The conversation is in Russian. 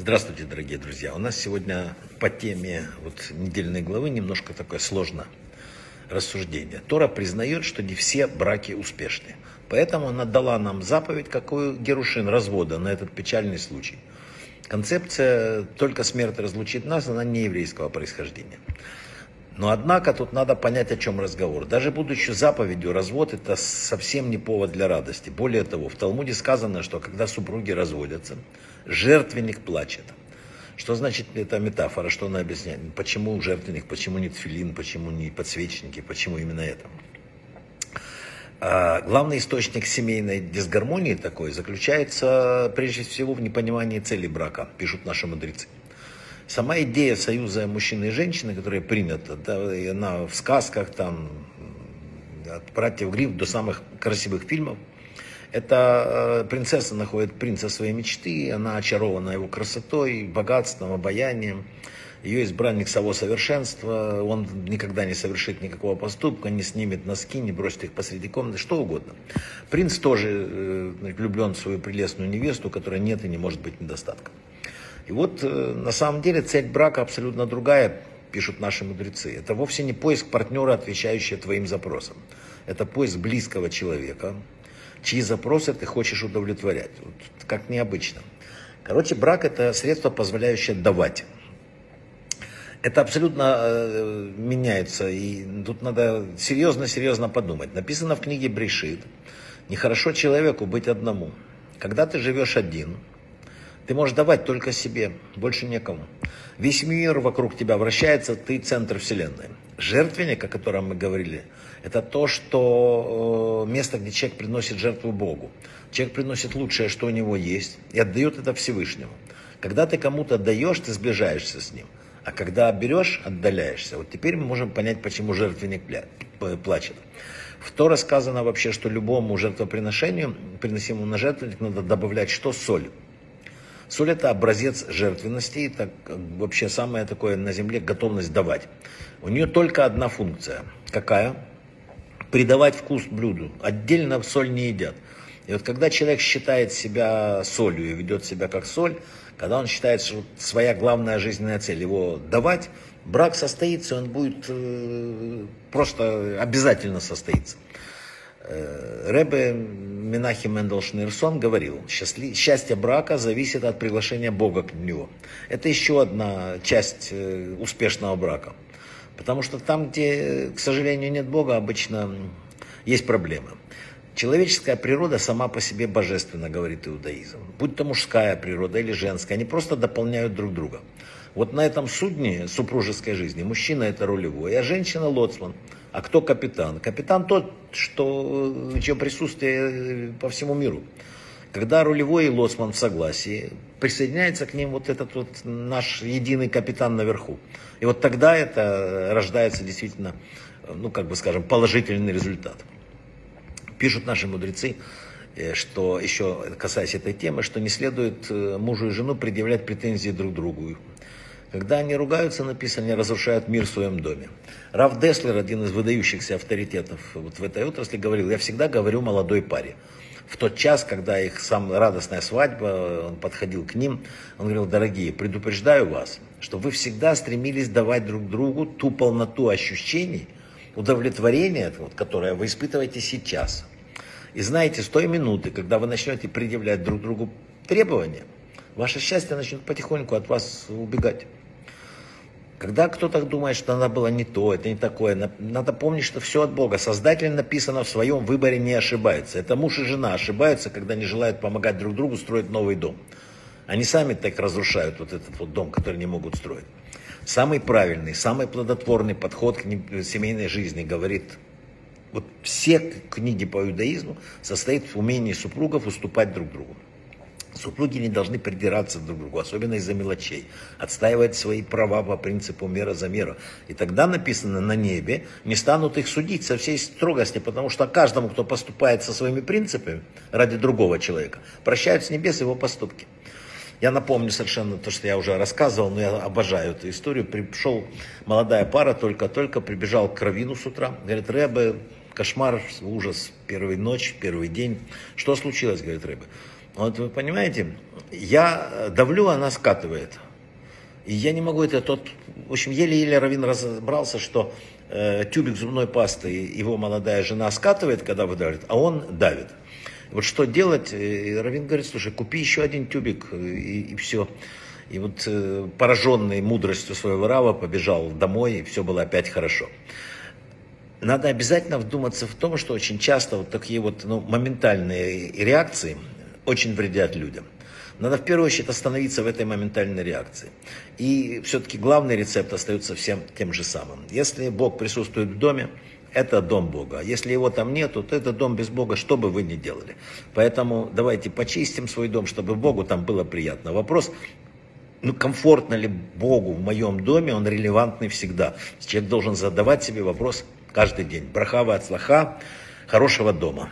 Здравствуйте, дорогие друзья. У нас сегодня по теме вот, недельной главы немножко такое сложное рассуждение. Тора признает, что не все браки успешны. Поэтому она дала нам заповедь, какую Герушин, развода на этот печальный случай. Концепция «только смерть разлучит нас», она не еврейского происхождения. Но однако тут надо понять, о чем разговор. Даже будучи заповедью, развод это совсем не повод для радости. Более того, в Талмуде сказано, что когда супруги разводятся, жертвенник плачет. Что значит эта метафора, что она объясняет? Почему жертвенник, почему не тфилин, почему не подсвечники, почему именно это? А главный источник семейной дисгармонии такой заключается прежде всего в непонимании цели брака, пишут наши мудрецы. Сама идея союза мужчины и женщины, которая принята, да, она в сказках, там, от братьев Гриф до самых красивых фильмов, это э, принцесса находит принца своей мечты, она очарована его красотой, богатством, обаянием. Ее избранник само совершенство, он никогда не совершит никакого поступка, не снимет носки, не бросит их посреди комнаты, что угодно. Принц тоже э, влюблен в свою прелестную невесту, которая нет и не может быть недостатком. И вот э, на самом деле цель брака абсолютно другая, пишут наши мудрецы. Это вовсе не поиск партнера, отвечающего твоим запросам. Это поиск близкого человека, чьи запросы ты хочешь удовлетворять. Вот, как необычно. Короче, брак это средство, позволяющее давать. Это абсолютно э, меняется, и тут надо серьезно-серьезно подумать. Написано в книге Брешит, нехорошо человеку быть одному. Когда ты живешь один, ты можешь давать только себе, больше некому. Весь мир вокруг тебя вращается, ты центр вселенной. Жертвенник, о котором мы говорили, это то, что э, место, где человек приносит жертву Богу. Человек приносит лучшее, что у него есть, и отдает это Всевышнему. Когда ты кому-то даешь, ты сближаешься с ним. А когда берешь, отдаляешься. Вот теперь мы можем понять, почему жертвенник плачет. В то рассказано вообще, что любому жертвоприношению, приносимому на жертвенник, надо добавлять что? Соль. Соль это образец жертвенности, это вообще самое такое на земле готовность давать. У нее только одна функция. Какая? Придавать вкус блюду. Отдельно соль не едят. И вот когда человек считает себя солью и ведет себя как соль, когда он считает, что своя главная жизненная цель его давать, брак состоится, он будет э, просто обязательно состоится. Э, Ребе Минахи Мендел Шнейрсон говорил, счастье брака зависит от приглашения Бога к нему. Это еще одна часть э, успешного брака. Потому что там, где, к сожалению, нет Бога, обычно есть проблемы. Человеческая природа сама по себе божественна, говорит иудаизм. Будь то мужская природа или женская, они просто дополняют друг друга. Вот на этом судне супружеской жизни мужчина это рулевой, а женщина лоцман. А кто капитан? Капитан тот, что, чье присутствие по всему миру. Когда рулевой и лоцман в согласии, присоединяется к ним вот этот вот наш единый капитан наверху. И вот тогда это рождается действительно, ну как бы скажем, положительный результат. Пишут наши мудрецы, э, что еще касаясь этой темы, что не следует э, мужу и жену предъявлять претензии друг другу. Когда они ругаются, написано, они разрушают мир в своем доме. Раф Деслер, один из выдающихся авторитетов вот в этой отрасли, говорил, я всегда говорю молодой паре. В тот час, когда их самая радостная свадьба, он подходил к ним, он говорил, дорогие, предупреждаю вас, что вы всегда стремились давать друг другу ту полноту ощущений, удовлетворения, вот, которое вы испытываете сейчас. И знаете, с той минуты, когда вы начнете предъявлять друг другу требования, ваше счастье начнет потихоньку от вас убегать. Когда кто-то думает, что она была не то, это не такое, надо помнить, что все от Бога. Создатель написано в своем выборе не ошибается. Это муж и жена ошибаются, когда не желают помогать друг другу строить новый дом. Они сами так разрушают вот этот вот дом, который не могут строить. Самый правильный, самый плодотворный подход к семейной жизни, говорит, вот все книги по иудаизму состоит в умении супругов уступать друг другу. Супруги не должны придираться друг к другу, особенно из-за мелочей. Отстаивать свои права по принципу мера за меру. И тогда написано на небе, не станут их судить со всей строгости, потому что каждому, кто поступает со своими принципами ради другого человека, прощают с небес его поступки. Я напомню совершенно то, что я уже рассказывал, но я обожаю эту историю. Пришел молодая пара, только-только прибежал к Равину с утра. Говорит, Рэбе, кошмар, ужас, первый ночь, первый день. Что случилось, говорит Рэбе? Вот вы понимаете, я давлю, она скатывает. И я не могу это тот... В общем, еле-еле Равин разобрался, что э, тюбик зубной пасты его молодая жена скатывает, когда выдавливает, а он давит. Вот что делать? И Равин говорит, слушай, купи еще один тюбик и, и все. И вот э, пораженный мудростью своего Рава побежал домой, и все было опять хорошо. Надо обязательно вдуматься в том, что очень часто вот такие вот ну, моментальные реакции очень вредят людям. Надо в первую очередь остановиться в этой моментальной реакции. И все-таки главный рецепт остается всем тем же самым. Если Бог присутствует в доме, это дом Бога. Если его там нету, то это дом без Бога, что бы вы ни делали. Поэтому давайте почистим свой дом, чтобы Богу там было приятно. Вопрос, ну, комфортно ли Богу в моем доме, он релевантный всегда. Человек должен задавать себе вопрос каждый день. Брахава от слаха, хорошего дома.